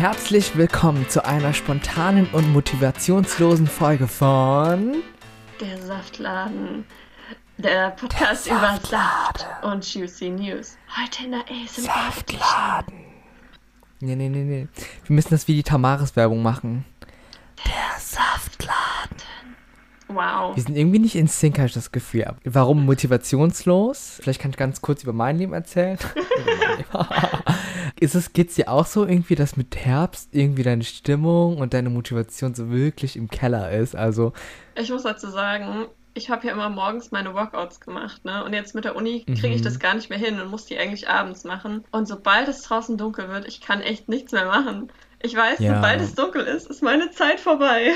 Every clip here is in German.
herzlich willkommen zu einer spontanen und motivationslosen Folge von Der Saftladen. Der Podcast Der über. Saft und Juicy News. Heute in der ASMR. Saftladen. Nee, nee, nee, nee. Wir müssen das wie die Tamaris-Werbung machen. Wow. Wir sind irgendwie nicht in Sync, habe ich das Gefühl. Warum motivationslos? Vielleicht kann ich ganz kurz über mein Leben erzählen. Ist es, geht's dir auch so irgendwie, dass mit Herbst irgendwie deine Stimmung und deine Motivation so wirklich im Keller ist? Also, Ich muss dazu sagen, ich habe ja immer morgens meine Workouts gemacht, ne? Und jetzt mit der Uni kriege ich Mhm. das gar nicht mehr hin und muss die eigentlich abends machen. Und sobald es draußen dunkel wird, ich kann echt nichts mehr machen. Ich weiß, Ja. sobald es dunkel ist, ist meine Zeit vorbei.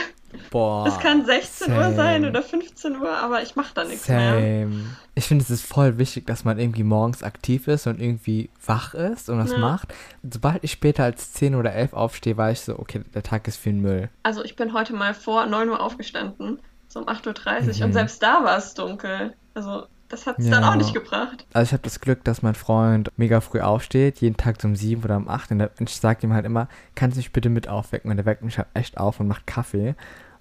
boah. es kann 16 Uhr same. sein oder 15 Uhr, aber ich mache da nichts mehr. Same. Ich finde, es ist voll wichtig, dass man irgendwie morgens aktiv ist und irgendwie wach ist und was Ja. macht. Sobald ich später als 10 oder 11 aufstehe, weiß ich so, okay, der Tag ist für den Müll. Also ich bin heute mal vor 9 Uhr aufgestanden, so um 8.30 Uhr Mhm. und selbst da war es dunkel. Also das hat es dann Ja. auch nicht gebracht. Also ich habe das Glück, dass mein Freund mega früh aufsteht, jeden Tag um 7 oder um 8. Und ich sage ihm halt immer, kannst du mich bitte mit aufwecken? Und der weckt mich halt echt auf und macht Kaffee.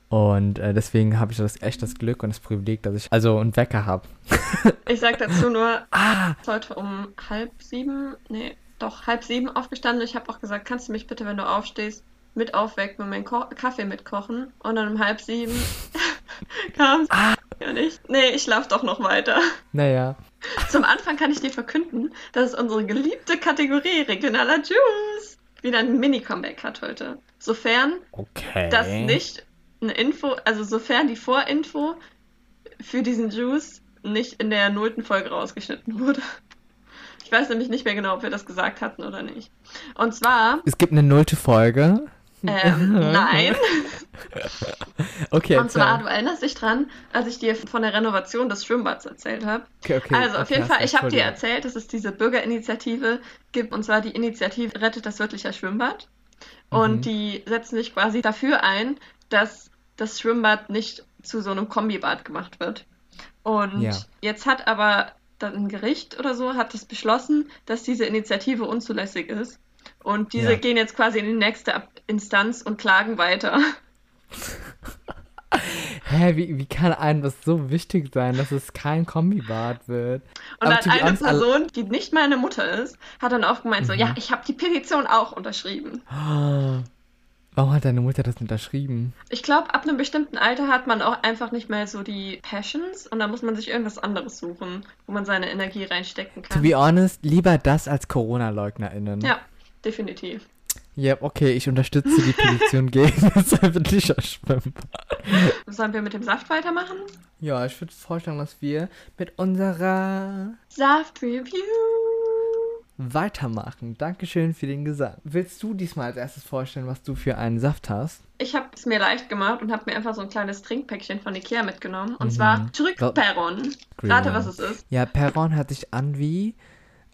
Und äh, deswegen habe ich das echt das Glück und das Privileg, dass ich also einen Wecker habe. Ich sag dazu nur, Ah! ich bin heute um halb sieben, nee, doch halb sieben aufgestanden. Ich habe auch gesagt, kannst du mich bitte, wenn du aufstehst, mit aufwecken und meinen Ko Kaffee mitkochen? Und dann um halb sieben kam Ah! Ja nicht. Nee, ich schlaf doch noch weiter. Naja. Zum Anfang kann ich dir verkünden, dass unsere geliebte Kategorie regionaler Juice wieder ein Mini-Comeback hat heute. Sofern Okay. das nicht eine Info, also sofern die Vorinfo für diesen Juice nicht in der nullten Folge rausgeschnitten wurde. Ich weiß nämlich nicht mehr genau, ob wir das gesagt hatten oder nicht. Und zwar, Es gibt eine nullte Folge. Ähm, nein. Okay, Und zwar, du erinnerst dich dran, als ich dir von der Renovation des Schwimmbads erzählt habe. okay, okay, Also auf jeden Fall, ich habe dir erzählt, dass es diese Bürgerinitiative gibt, und zwar die Initiative Rettet das Wörtlicher Schwimmbad. Und Mhm. die setzen sich quasi dafür ein, dass das Schwimmbad nicht zu so einem Kombibad gemacht wird. Und Ja. jetzt hat aber dann ein Gericht oder so hat es beschlossen, dass diese Initiative unzulässig ist. Und diese Ja. gehen jetzt quasi in die nächste Instanz und klagen weiter. Hä, wie, wie kann einem das so wichtig sein, dass es kein Kombibad wird? Und dann to eine alle- Person, die nicht meine Mutter ist, hat dann auch gemeint, so, Mhm. ja, ich habe die Petition auch unterschrieben. Ah, Warum hat deine Mutter das unterschrieben? Ich glaube, ab einem bestimmten Alter hat man auch einfach nicht mehr so die Passions und dann muss man sich irgendwas anderes suchen, wo man seine Energie reinstecken To kann. be honest, lieber das als Corona-LeugnerInnen. Ja, definitiv. Ja, okay, ich unterstütze die Petition gegen das öffentliche Schwimmbad. Sollen wir mit dem Saft weitermachen? Ja, ich würde vorschlagen, dass wir mit unserer Saft Review. weitermachen. Dankeschön für den Gesang. Willst du diesmal als erstes vorstellen, was du für einen Saft hast? Ich habe es mir leicht gemacht und habe mir einfach so ein kleines Trinkpäckchen von Ikea mitgenommen. Und Mhm. zwar Trück Perron. Rate, was es ist. Ja, Perron hört sich an wie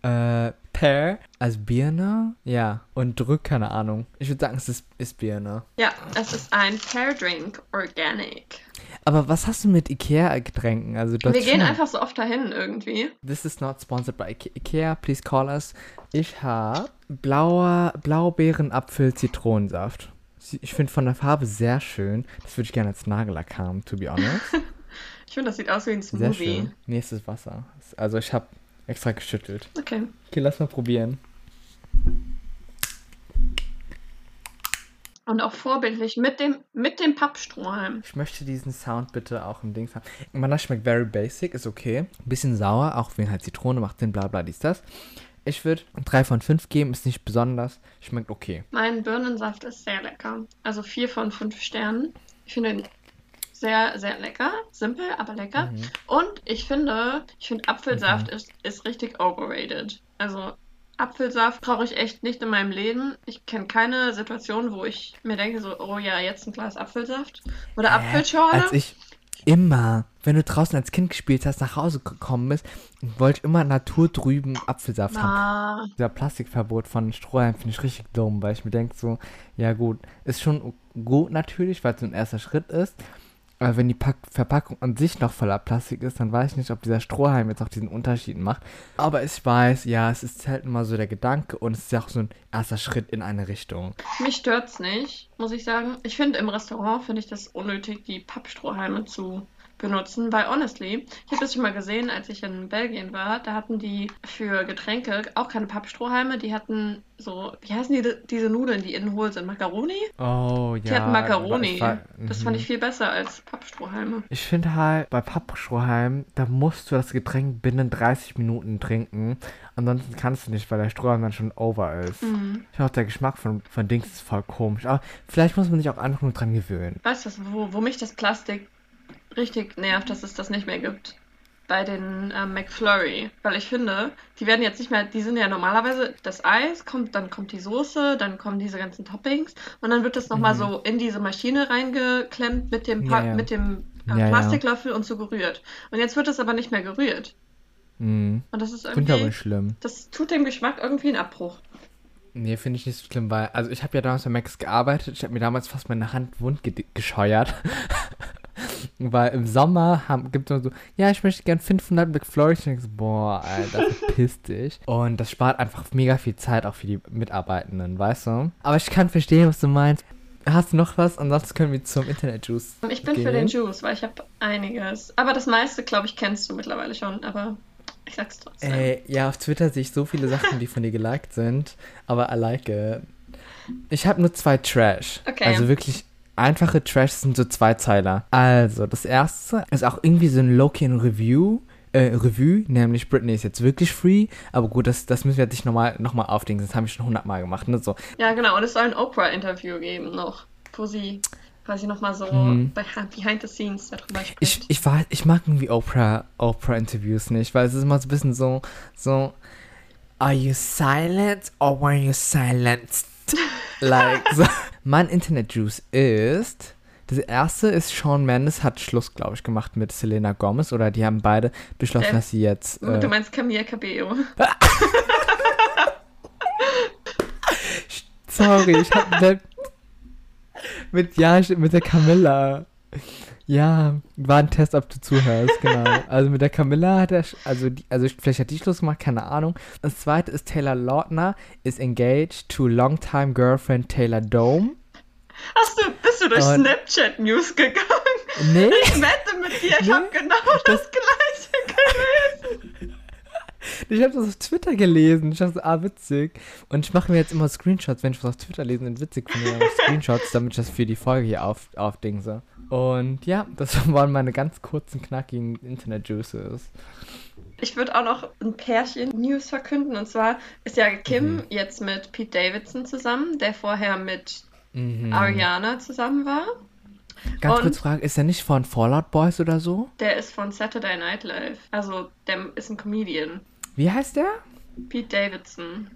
äh, Per als Birne. Ja, und Drück, keine Ahnung. Ich würde sagen, es ist, ist Birne. Ja, es ist ein Pear Drink Organic. Aber was hast du mit Ikea-Getränken? Also, Wir gehen schon- einfach so oft dahin irgendwie. This is not sponsored by Ike- Ikea. Please call us. Ich habe blauer Blaubeeren-Apfel-Zitronensaft. Ich finde von der Farbe sehr schön. Das würde ich gerne als Nagellack haben, to be honest. Ich finde, das sieht aus wie ein Sehr Smoothie. schön. Nee, es ist Wasser. Also ich habe extra geschüttelt. Okay. Okay, lass mal probieren. Und auch vorbildlich mit dem, mit dem Pappstrohhalm. Ich möchte diesen Sound bitte auch im Dings haben. Man, das schmeckt very basic, ist okay. Bisschen sauer, auch wegen halt Zitrone, macht Sinn, bla bla, dies, das. Ich würde 3 von 5 geben, ist nicht besonders. Schmeckt okay. Mein Birnensaft ist sehr lecker. Also vier von fünf Sternen. Ich finde ihn sehr, sehr lecker. Simpel, aber lecker. Mhm. Und ich finde, ich finde Apfelsaft ist, ist richtig overrated. Also Apfelsaft brauche ich echt nicht in meinem Leben. Ich kenne keine Situation, wo ich mir denke, so, oh ja, jetzt ein Glas Apfelsaft. Oder Hä? Apfelschorle. Als ich immer, wenn du draußen als Kind gespielt hast, nach Hause gekommen bist, wollte ich immer naturtrüben Apfelsaft haben. Ah, Dieser Plastikverbot von Strohhalm finde ich richtig dumm, weil ich mir denke so, ja gut, ist schon gut natürlich, weil es so ein erster Schritt ist, Aber wenn die Pack Verpackung an sich noch voller Plastik ist, dann weiß ich nicht, ob dieser Strohhalm jetzt auch diesen Unterschied macht. Aber ich weiß, ja, es ist halt immer so der Gedanke und es ist ja auch so ein erster Schritt in eine Richtung. Mich stört's nicht, muss ich sagen. Ich finde im Restaurant finde ich das unnötig, die Pappstrohhalme zu benutzen, weil honestly, ich habe das schon mal gesehen, als ich in Belgien war, da hatten die für Getränke auch keine Pappstrohhalme, die hatten so, wie heißen die, diese Nudeln, die innen hohl sind, Macaroni? Oh ja. Die hatten Macaroni. war- Das mhm. fand ich viel besser als Pappstrohhalme. Ich finde halt, bei Pappstrohhalm, da musst du das Getränk binnen 30 Minuten trinken. Ansonsten kannst du nicht, weil der Strohhalm dann schon over ist. Mhm. Ich finde auch, der Geschmack von, von Dings ist voll komisch. Aber vielleicht muss man sich auch einfach nur dran gewöhnen. Weißt du, wo, wo mich das Plastik richtig nervt, dass es das nicht mehr gibt? Bei den ähm, McFlurry. Weil ich finde, die werden jetzt nicht mehr, die sind ja normalerweise, das Eis kommt, dann kommt die Soße, dann kommen diese ganzen Toppings und dann wird das nochmal Mhm. so in diese Maschine reingeklemmt mit dem, Ja, pa ja. Mit dem äh, Ja, ja. Plastiklöffel und so gerührt. Und jetzt wird das aber nicht mehr gerührt. Mhm. Und das ist Finde ich aber irgendwie, nicht schlimm. das tut dem Geschmack irgendwie einen Abbruch. Nee, finde ich nicht so schlimm, weil, also ich habe ja damals bei Max gearbeitet. Ich habe mir damals fast meine Hand wund ge gescheuert. weil im Sommer haben, gibt es so, ja, ich möchte gern 500 McFlurries. Und ich so, boah, Alter, verpiss dich. Und das spart einfach mega viel Zeit auch für die Mitarbeitenden, weißt du? Aber ich kann verstehen, was du meinst. Hast du noch was? Ansonsten können wir zum Internet-Juice. Ich bin für gehen. den Juice, weil ich habe einiges. Aber das meiste, glaube ich, kennst du mittlerweile schon. Aber ich sag's trotzdem. Ey, ja, auf Twitter sehe ich so viele Sachen, die von dir geliked sind, aber I like it. Ich habe nur zwei Trash. Okay. Also wirklich einfache Trash sind so zwei Zeiler. Also, das erste ist auch irgendwie so ein Loki Review. Äh, Revue, nämlich Britney ist jetzt wirklich free, aber gut, das, das müssen wir jetzt nicht nochmal noch mal aufdenken, das habe ich schon hundertmal gemacht, ne, so. Ja, genau. Und es soll ein Oprah-Interview geben noch, wo sie quasi nochmal so Mhm. behind the scenes darüber spricht. Ich, ich, war, ich mag irgendwie Oprah, Oprah-Interviews nicht, weil es ist immer so ein bisschen so, so, are you silent or were you silenced? Like, so. Mein Internet-Juice ist, das erste ist, Shawn Mendes hat Schluss, glaube ich, gemacht mit Selena Gomez, oder die haben beide beschlossen, Äh, dass sie jetzt, du äh, meinst Camilla Cabello. sorry, ich hab mit, mit, ja, mit der Camilla, ja, war ein Test, ob du zuhörst, genau. Also mit der Camilla hat er, sch- also, die, also vielleicht hat die Schluss gemacht, keine Ahnung. Das zweite ist Taylor Lautner is engaged to longtime girlfriend Taylor Dome. Hast du, bist du durch Und- Snapchat News gegangen? Nee, Ich wette mit dir, ich Nee. habe genau das gleiche gelesen. ich habe das auf Twitter gelesen. Ich dachte, ah, witzig. Und ich mache mir jetzt immer Screenshots, wenn ich was auf Twitter lese und witzig finde, Screenshots, damit ich das für die Folge hier auf, aufdingse. Und ja, das waren meine ganz kurzen, knackigen Internet-Juices. Ich würde auch noch ein Pärchen News verkünden. Und zwar ist ja Kim Mhm. jetzt mit Pete Davidson zusammen, der vorher mit Mhm. Ariana zusammen war. Ganz Und- kurz Frage, ist der nicht von Fallout Boys oder so? Der ist von Saturday Night Live. Also, der ist ein Comedian. Wie heißt der? Pete Davidson.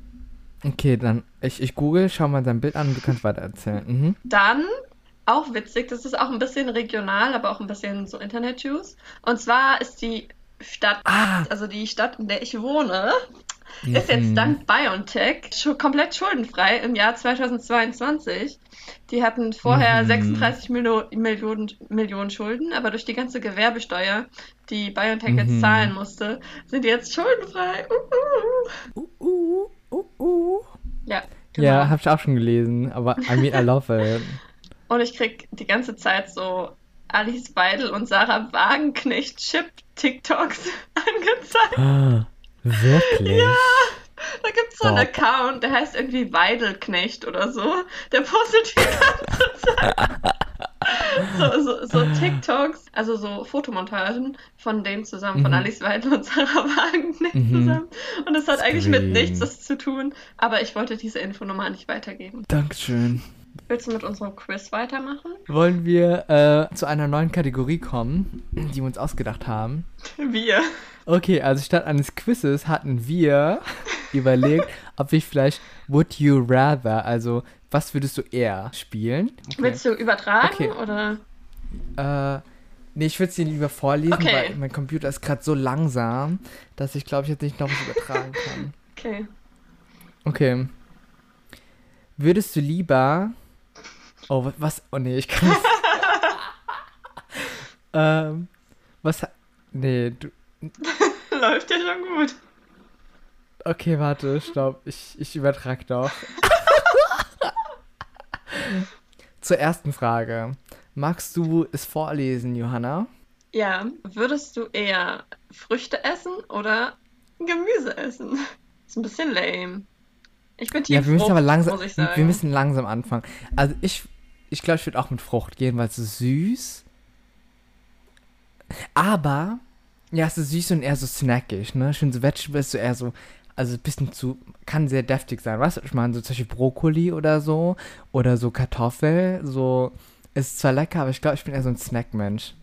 Okay, dann ich, ich google, schau mal sein Bild an und du kannst weiter erzählen. Mhm. Dann, auch witzig, das ist auch ein bisschen regional, aber auch ein bisschen so Internet-Juice. Und zwar ist die Stadt, Ah! also die Stadt, in der ich wohne, ist jetzt Mhm. dank BioNTech schon komplett schuldenfrei im Jahr 2022. Die hatten vorher Mhm. 36 Milo Millionen, Millionen Schulden, aber durch die ganze Gewerbesteuer, die BioNTech Mhm. jetzt zahlen musste, sind die jetzt schuldenfrei. Uh, uh. Uh, uh, uh, uh. Ja, genau. Ja, hab ich auch schon gelesen, aber I mean, I love it. Und ich krieg die ganze Zeit so Alice Weidel und Sarah Wagenknecht Chip TikToks angezeigt. Ah, wirklich? Da gibt's so einen Boah. Account, der heißt irgendwie Weidelknecht oder so. Der postet die ganze Zeit so, so, so TikToks, also so Fotomontagen von denen zusammen, von Mhm. Alice Weidel und Sarah Wagenknecht Mhm. zusammen. Und es hat eigentlich mit Scream. nichts das zu tun, aber ich wollte diese Infonummer nicht weitergeben. Dankeschön. Willst du mit unserem Quiz weitermachen? Wollen wir äh, zu einer neuen Kategorie kommen, die wir uns ausgedacht haben? Wir. Okay, also statt eines Quizzes hatten wir überlegt, ob wir vielleicht Would You Rather, also was würdest du eher spielen? Okay. Willst du übertragen Okay. oder? Äh, nee, ich würde es dir lieber vorlesen, Okay. weil mein Computer ist gerade so langsam, dass ich glaube ich jetzt nicht noch was übertragen kann. Okay. Okay. Würdest du lieber. Oh, wa- was? Oh nee, ich kann. Ähm, was. Nee, du. Läuft ja schon gut. Okay, warte, stopp. Ich, ich übertrag doch. Zur ersten Frage. Magst du es vorlesen, Johanna? Ja, würdest du eher Früchte essen oder Gemüse essen? Ist ein bisschen lame. Ich bin Team Ja, wir müssen aber langsam. muss ich sagen. Wir müssen langsam anfangen. Also ich, ich glaube, ich würde auch mit Frucht gehen, weil es ist süß. Aber, ja, es ist süß und eher so snackig, ne? Schön so Vegetable ist so eher so, also ein bisschen zu, kann sehr deftig sein. Weißt du, ich meine, so zum Beispiel Brokkoli oder so. Oder so Kartoffel, so, ist zwar lecker, aber ich glaube, ich bin eher so ein Snackmensch.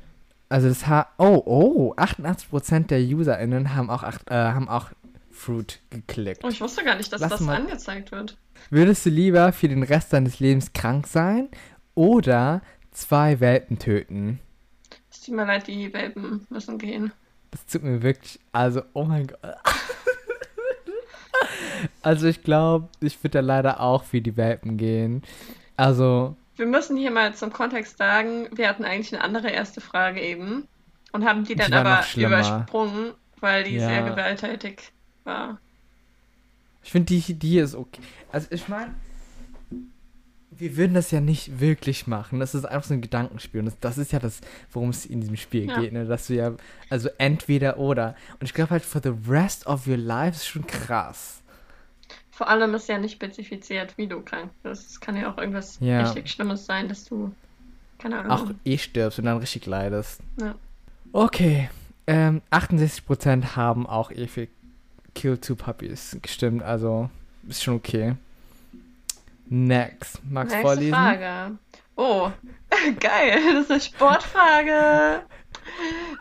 Also das ha oh, oh, 88% der UserInnen haben auch, acht, äh, haben auch Fruit geklickt. Oh, ich wusste gar nicht, dass Lass das mal- angezeigt wird. Würdest du lieber für den Rest deines Lebens krank sein oder zwei Welpen töten? Es tut mir leid, die Welpen müssen gehen. Das tut mir wirklich, also, oh mein Gott. Also ich glaube, ich würde da leider auch für die Welpen gehen. Also, Wir müssen hier mal zum Kontext sagen, wir hatten eigentlich eine andere erste Frage eben und haben die dann Die aber übersprungen, weil die Ja. sehr gewalttätig war. ich finde, die, die ist okay. Also ich meine, wir würden das ja nicht wirklich machen. Das ist einfach so ein Gedankenspiel. Und das, das ist ja das, worum es in diesem Spiel Ja. geht, ne? Dass du ja, also entweder oder. Und ich glaube halt, for the rest of your life ist schon krass. Vor allem ist ja nicht spezifiziert, wie du krank bist. Es kann ja auch irgendwas Ja. richtig Schlimmes sein, dass du, keine Ahnung. auch eh stirbst und dann richtig leidest. Ja. Okay. Ähm, 68% haben auch eh für Kill Two Puppies gestimmt, also ist schon okay. Next. Du Nächste vorlesen? Frage. Oh, geil, das ist eine Sportfrage.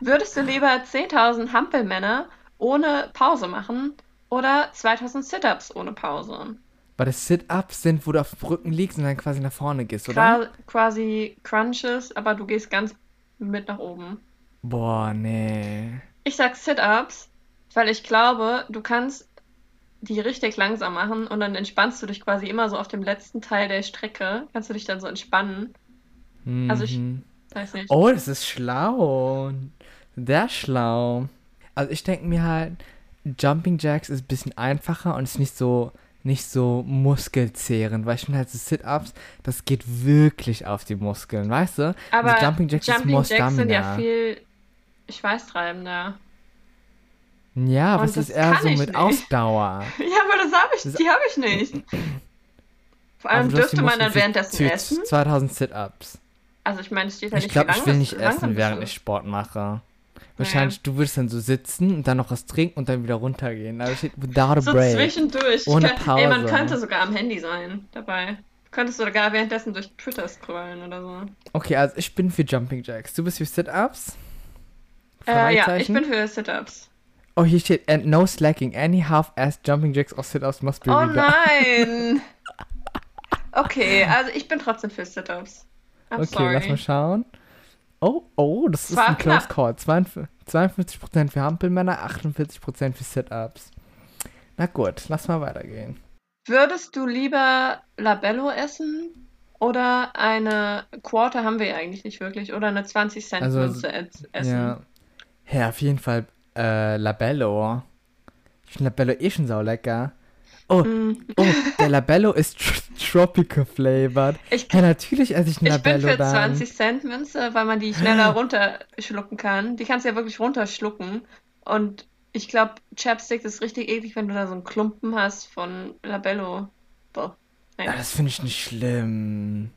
Würdest du lieber 10.000 Hampelmänner ohne Pause machen oder 2.000 Sit-Ups ohne Pause? Weil das Sit-Ups sind, wo du auf dem Rücken liegst und dann quasi nach vorne gehst, oder? Qua quasi Crunches, aber du gehst ganz mit nach oben. Boah, nee. Ich sag Sit-Ups, weil ich glaube, du kannst die richtig langsam machen und dann entspannst du dich quasi immer so auf dem letzten Teil der Strecke. Kannst du dich dann so entspannen. Also ich- Mhm. Weiß nicht. Oh, das ist schlau. Sehr schlau. Also ich denke mir halt, Jumping Jacks ist ein bisschen einfacher und ist nicht so nicht so muskelzehrend, weil ich finde halt so Sit-Ups, das geht wirklich auf die Muskeln, weißt du? Aber Also Jumping Jacks ist Jumping Jacks sind ja viel schweißtreibender. Ja, aber es ist eher so ich mit nicht. Ausdauer. Ja, aber das habe ich, Das- die habe ich nicht. Vor allem dürfte man dann währenddessen essen. 2000 Sit-Ups. Also ich meine, es steht ja Ich nicht, glaube, wie ich will nicht essen, während ich Sport mache. Wahrscheinlich, du würdest dann so sitzen und dann noch was trinken und dann wieder runtergehen. Aber steht without a So break. zwischendurch. Ohne ich kann, Ey, man Pause. könnte sogar am Handy sein dabei. Könntest du sogar währenddessen durch Twitter scrollen oder so. Okay, also ich bin für Jumping Jacks. Du bist für Sit-Ups? Äh, ja, ich bin für Sit-Ups. Oh, hier steht, and no slacking. Any half-assed Jumping Jacks or Sit-Ups must be Oh redone. nein! Okay, also ich bin trotzdem für Sit-Ups. Okay, sorry. lass mal schauen. Oh, oh, das ist War ein Close knapp. Call. 52 52% für Hampelmänner, 48% für Sit-Ups. Na gut, lass mal weitergehen. Würdest du lieber Labello essen oder eine Quarter haben wir ja eigentlich nicht wirklich oder eine 20 Cent Also, Münze essen? Ja. Ja, auf jeden Fall äh, Labello. Ich finde Labello eh schon sau lecker. Oh, Mm, oh, der Labello ist tr tropical flavored. Ich, Ja, natürlich esse ich einen ich bin Labello für dann. 20 Cent Münze, weil man die schneller runterschlucken kann. Die kannst du ja wirklich runterschlucken. Und ich glaube, Chapstick ist richtig eklig, wenn du da so einen Klumpen hast von Labello. Boah. Ja, Nein. das finde ich nicht schlimm.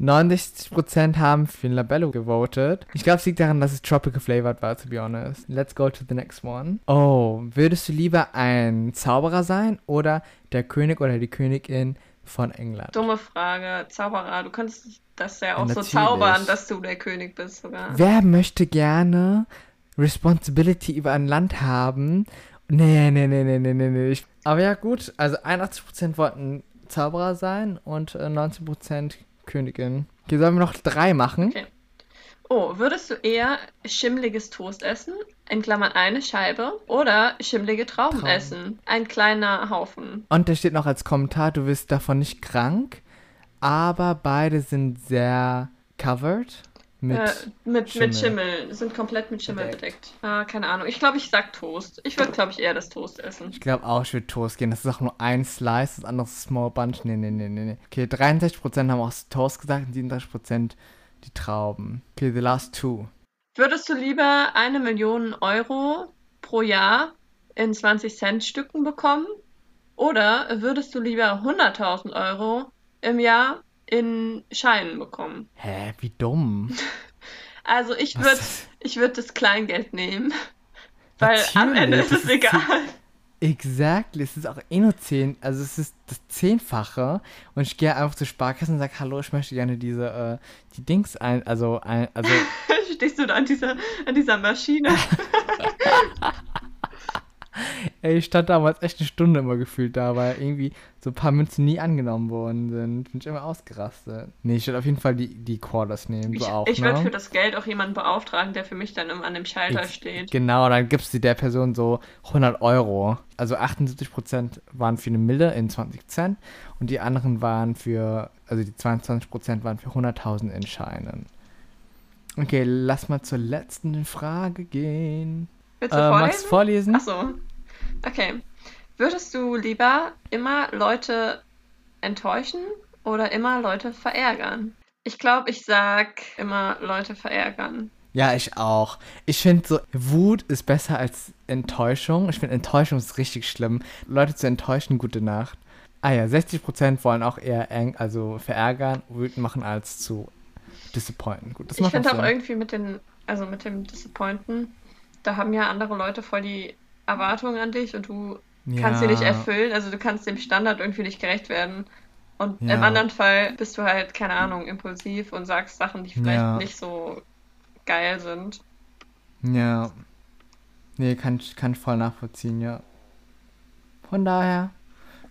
69% haben für den Labello gewotet. Ich glaube, es liegt daran, dass es tropical flavored war, to be honest. Let's go to the next one. Oh, würdest du lieber ein Zauberer sein oder der König oder die Königin von England? Dumme Frage. Zauberer, du könntest das ja auch so natürlich. zaubern, dass du der König bist sogar. Wer möchte gerne Responsibility über ein Land haben? Nee, nee, nee, nee, nee, nee, nee. Aber ja, gut. Also 81% wollten Zauberer sein und äh, 19% Königin. Okay, sollen wir noch drei machen? Okay. Oh, würdest du eher schimmliges Toast essen, in Klammern eine Scheibe, oder schimmlige Trauben Trauben. essen, ein kleiner Haufen? Und da steht noch als Kommentar, du wirst davon nicht krank, aber beide sind sehr covered. Mit, äh, mit, Schimmel. mit Schimmel. Sind komplett mit Schimmel Bedeckt. bedeckt. Ah, keine Ahnung. Ich glaube, ich sag Toast. Ich würde, glaube ich, eher das Toast essen. Ich glaube auch, ich würde Toast gehen. Das ist auch nur ein Slice, das andere ist Small Bunch. Nee, nee, nee, nee, nee. Okay, 63% haben auch Toast gesagt und 37% die Trauben. Okay, the last two. Würdest du lieber eine Million Euro pro Jahr in 20 Cent Stücken bekommen? Oder würdest du lieber 100.000 Euro im Jahr in Scheinen bekommen? Hä, wie dumm. Also ich würde ich würd das Kleingeld nehmen. Weil am Ende ist es egal. Exactly, es ist auch eh nur 10, also es ist das Zehnfache und ich gehe einfach zur Sparkasse und sage, hallo, ich möchte gerne diese, äh, die Dings ein, also, ein, also, Stehst du da an dieser, an dieser Maschine? ey, ich stand damals echt eine Stunde immer gefühlt da, weil irgendwie so ein paar Münzen nie angenommen worden sind. Bin ich immer ausgerastet. Nee, ich würde auf jeden Fall die, die Quarters nehmen, Ich, auch, ich würde ne? für das Geld auch jemanden beauftragen, der für mich dann immer an dem Schalter Ex- steht. Genau, dann gibst du der Person so 100 Euro. Also 78% waren für eine Mille in 20 Cent und die anderen waren für, also die 22% waren für 100.000 in Scheinen. Okay, lass mal zur letzten Frage gehen. Willst du Äh, vorlesen? magst du vorlesen? Ach so. Okay. Würdest du lieber immer Leute enttäuschen oder immer Leute verärgern? Ich glaube, ich sag immer Leute verärgern. Ja, ich auch. Ich finde so, Wut ist besser als Enttäuschung. Ich finde Enttäuschung ist richtig schlimm. Leute zu enttäuschen, gute Nacht. Ah ja, 60% wollen auch eher eng, also verärgern, wütend machen als zu disappointen. Gut, das ich finde auch auch Sinn. irgendwie mit den, also mit dem Disappointen, da haben ja andere Leute voll die Erwartungen an dich und du kannst sie nicht Ja. erfüllen. Also du kannst dem Standard irgendwie nicht gerecht werden. Und Ja. im anderen Fall bist du halt, keine Ahnung, impulsiv und sagst Sachen, die vielleicht Ja. nicht so geil sind. Ja. Nee, kann, ich- kann voll nachvollziehen, ja. Von daher.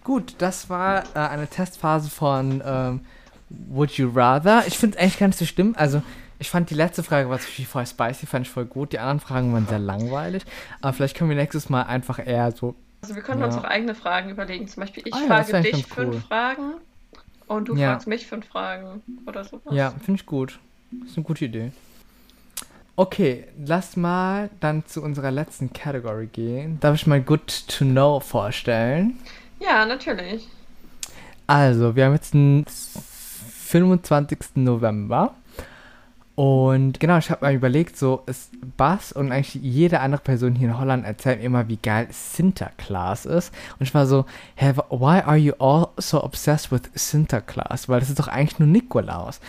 Gut, das war äh, eine Testphase von ähm, Would You Rather. Ich finde es eigentlich gar nicht so schlimm. Also, ich fand die letzte Frage war zum Beispiel voll spicy, fand ich voll gut. Die anderen Fragen waren sehr langweilig. Aber vielleicht können wir nächstes Mal einfach eher so. Also wir können Ja. uns auch eigene Fragen überlegen. Zum Beispiel, ich Ah ja, frage dich fünf cool. Fragen und du Ja. fragst mich fünf Fragen oder sowas. Ja, finde ich gut. ist eine gute Idee. Okay, lass mal dann zu unserer letzten Category gehen. Darf ich mal Good to Know vorstellen? Ja, natürlich. Also, wir haben jetzt den 25. November. Und genau, ich habe mal überlegt, so ist Bass und eigentlich jede andere Person hier in Holland erzählt mir immer, wie geil Sinterklaas ist. Und ich war so, hä, why are you all so obsessed with Sinterklaas? Weil das ist doch eigentlich nur Nikolaus.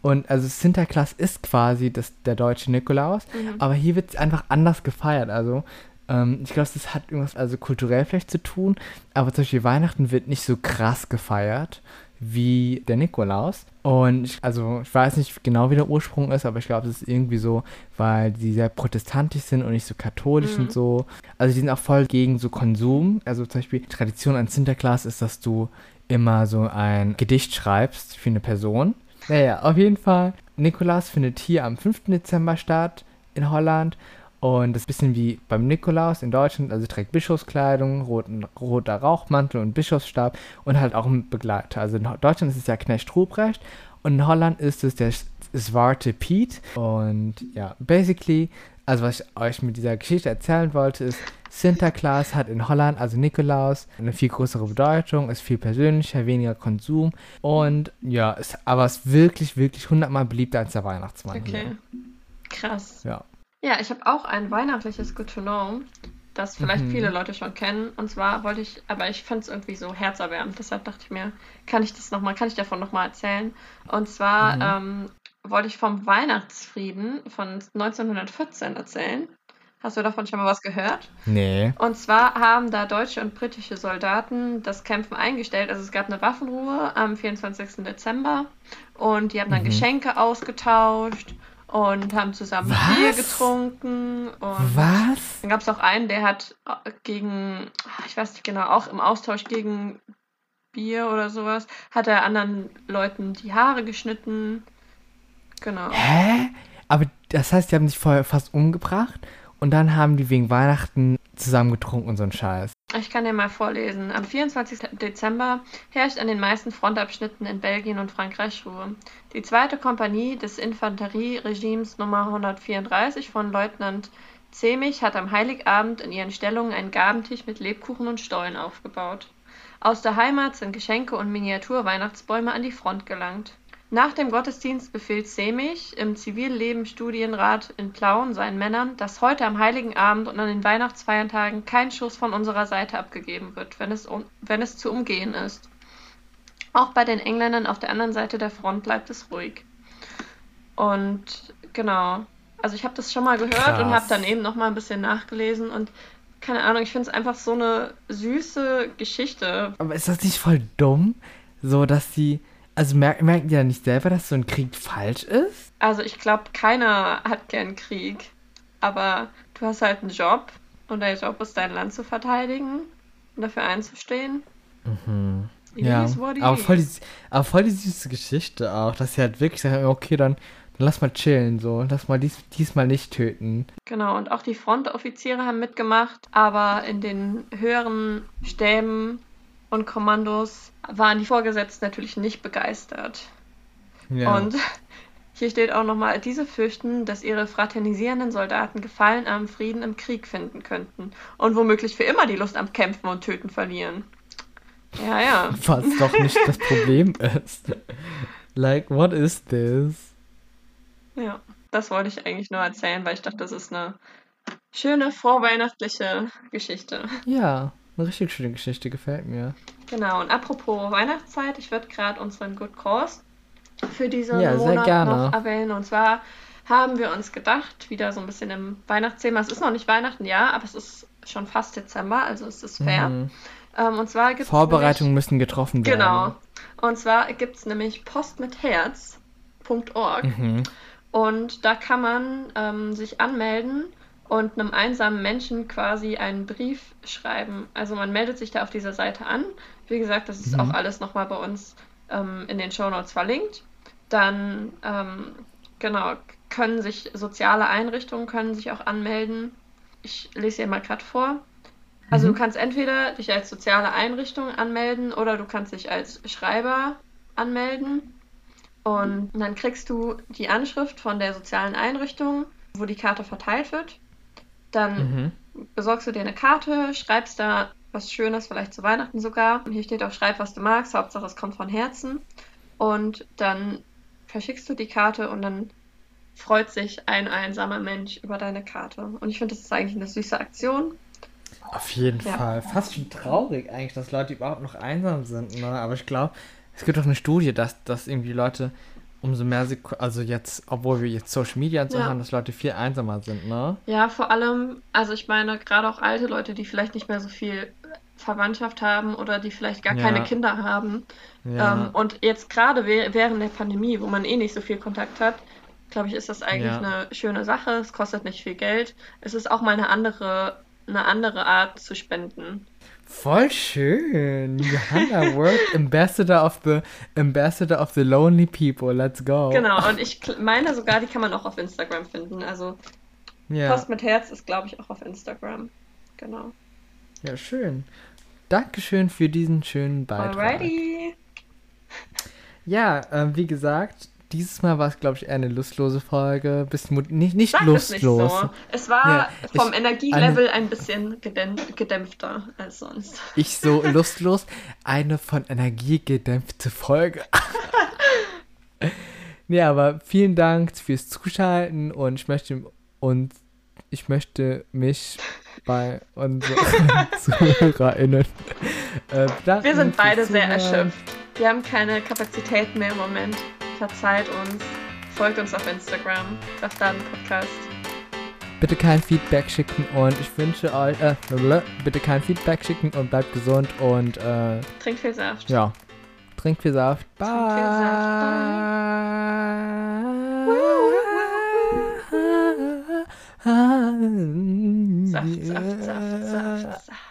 Und also Sinterklaas ist quasi das, der deutsche Nikolaus, Mhm. aber hier wird es einfach anders gefeiert. Also ähm, ich glaube, das hat irgendwas also kulturell vielleicht zu tun, aber zum Beispiel Weihnachten wird nicht so krass gefeiert wie der Nikolaus. Und ich, also ich weiß nicht genau, wie der Ursprung ist, aber ich glaube, es ist irgendwie so, weil die sehr protestantisch sind und nicht so katholisch Mhm. und so. Also die sind auch voll gegen so Konsum. Also zum Beispiel Tradition an Sinterklaas ist, dass du immer so ein Gedicht schreibst für eine Person. Naja, auf jeden Fall. Nikolaus findet hier am 5. Dezember statt in Holland. Und das ist ein bisschen wie beim Nikolaus in Deutschland, also trägt Bischofskleidung, roten, roter Rauchmantel und Bischofsstab und halt auch ein Begleiter. Also in Deutschland ist es ja Knecht Ruprecht und in Holland ist es der Zwarte Piet. Und ja, basically, also was ich euch mit dieser Geschichte erzählen wollte, ist, Sinterklaas hat in Holland, also Nikolaus, eine viel größere Bedeutung, ist viel persönlicher, weniger Konsum und ja, ist aber ist wirklich, wirklich hundertmal beliebter als der Weihnachtsmann Okay. hier. Krass. Ja. Ja, ich habe auch ein weihnachtliches Good to Know, das vielleicht Mhm. viele Leute schon kennen. Und zwar wollte ich, aber ich fand es irgendwie so herzerwärmend. Deshalb dachte ich mir, kann ich das noch mal, kann ich davon nochmal erzählen? Und zwar Mhm. ähm, wollte ich vom Weihnachtsfrieden von 1914 erzählen. Hast du davon schon mal was gehört? Nee. Und zwar haben da deutsche und britische Soldaten das Kämpfen eingestellt. Also es gab eine Waffenruhe am 24. Dezember und die haben dann Mhm. Geschenke ausgetauscht und haben zusammen Was? Bier getrunken. Und Was? dann gab es auch einen, der hat äh, gegen, ah, ich weiß nicht genau, auch im Austausch gegen Bier oder sowas, hat er anderen Leuten die Haare geschnitten. Genau. Hä? Aber das heißt, die haben sich vorher fast umgebracht und dann haben die wegen Weihnachten zusammen getrunken und so ein Scheiß. Ich kann dir mal vorlesen. Am 24. Dezember herrscht an den meisten Frontabschnitten in Belgien und Frankreich Ruhe. Die zweite Kompanie des Infanterieregimes Nummer 134 von Leutnant Zemich hat am Heiligabend in ihren Stellungen einen Gabentisch mit Lebkuchen und Stollen aufgebaut. Aus der Heimat sind Geschenke und Miniatur-Weihnachtsbäume an die Front gelangt. Nach dem Gottesdienst befiehlt Semich im Zivilleben-Studienrat in Plauen seinen Männern, dass heute am Heiligen Abend und an den Weihnachtsfeiertagen kein Schuss von unserer Seite abgegeben wird, wenn es, wenn es zu umgehen ist. Auch bei den Engländern auf der anderen Seite der Front bleibt es ruhig. Und genau, also ich habe das schon mal gehört Krass. und habe dann eben noch mal ein bisschen nachgelesen und keine Ahnung, ich finde es einfach so eine süße Geschichte. Aber ist das nicht voll dumm, so dass sie also merken, merken die ja nicht selber, dass so ein Krieg falsch ist? Also ich glaube, keiner hat gern Krieg. Aber du hast halt einen Job und dein Job ist, dein Land zu verteidigen und dafür einzustehen. Mhm. ja, aber voll, die, aber voll die süße Geschichte auch, dass sie halt wirklich sagen, okay, dann, dann lass mal chillen, so, lass mal dies, diesmal nicht töten. Genau, und auch die Frontoffiziere haben mitgemacht, aber in den höheren Stäben und Kommandos waren die Vorgesetzten natürlich nicht begeistert. Ja. Und hier steht auch nochmal, diese fürchten, dass ihre fraternisierenden Soldaten Gefallen am Frieden im Krieg finden könnten und womöglich für immer die Lust am Kämpfen und Töten verlieren. Ja, ja. Was doch nicht das Problem ist. Like, what is this? Ja, das wollte ich eigentlich nur erzählen, weil ich dachte, das ist eine schöne vorweihnachtliche Geschichte. Ja, eine richtig schöne Geschichte, gefällt mir. Genau, und apropos Weihnachtszeit, ich würde gerade unseren Good Cause für diesen ja, Monat noch erwähnen. Und zwar haben wir uns gedacht, wieder so ein bisschen im Weihnachtsthema. Es ist noch nicht Weihnachten, ja, aber es ist schon fast Dezember, also es ist fair. Mhm. Ähm, und zwar gibt's Vorbereitungen nämlich, müssen getroffen werden. Genau. Und zwar gibt es nämlich postmitherz.org. Mhm. Und da kann man ähm, sich anmelden und einem einsamen Menschen quasi einen Brief schreiben. Also man meldet sich da auf dieser Seite an. Wie gesagt, das ist mhm. auch alles nochmal bei uns ähm, in den Show Notes verlinkt. Dann, ähm, genau, können sich soziale Einrichtungen können sich auch anmelden. Ich lese hier mal gerade vor. Also mhm. du kannst entweder dich als soziale Einrichtung anmelden oder du kannst dich als Schreiber anmelden. Und dann kriegst du die Anschrift von der sozialen Einrichtung, wo die Karte verteilt wird. Dann mhm. besorgst du dir eine Karte, schreibst da was Schönes, vielleicht zu Weihnachten sogar. Und hier steht auch, schreib, was du magst, Hauptsache es kommt von Herzen. Und dann verschickst du die Karte und dann freut sich ein einsamer Mensch über deine Karte. Und ich finde, das ist eigentlich eine süße Aktion. Auf jeden ja. Fall. Fast schon traurig eigentlich, dass Leute überhaupt noch einsam sind. Ne? Aber ich glaube, es gibt auch eine Studie, dass, dass irgendwie Leute umso mehr sie, also jetzt, obwohl wir jetzt Social Media und so ja. haben, dass Leute viel einsamer sind, ne? Ja, vor allem, also ich meine, gerade auch alte Leute, die vielleicht nicht mehr so viel Verwandtschaft haben oder die vielleicht gar ja. keine Kinder haben. Ja. Ähm, und jetzt gerade während der Pandemie, wo man eh nicht so viel Kontakt hat, glaube ich, ist das eigentlich eine schöne Sache. Es kostet nicht viel Geld. Es ist auch mal eine andere, eine andere Art zu spenden. Voll schön. Johanna Work, Ambassador of the Ambassador of the Lonely People. Let's go. Genau, und ich meine sogar, die kann man auch auf Instagram finden. Also ja. Post mit Herz ist, glaube ich, auch auf Instagram. Genau. Ja, schön. Dankeschön für diesen schönen Beitrag. Alrighty. Ja, äh, wie gesagt, dieses Mal war es, glaube ich, eher eine lustlose Folge. Bisschen nicht, nicht Sag lustlos. Es, nicht so. es war ja, vom ich, Energielevel eine, ein bisschen gedämpfter als sonst. Ich so lustlos. Eine von Energie gedämpfte Folge. ja, aber vielen Dank fürs Zuschalten und ich möchte und ich möchte mich bei unseren ZuhörerInnen äh, Wir sind beide sehr erschöpft. Wir haben keine Kapazität mehr im Moment verzeiht uns, folgt uns auf Instagram, Saftaden Podcast. Bitte kein Feedback schicken und ich wünsche euch, äh, bitte kein Feedback schicken und bleibt gesund und, äh, Trinkt viel Saft. Ja. Trinkt viel Saft. Bye. Trink viel Saft, bye. Saft, Saft, Saft, Saft.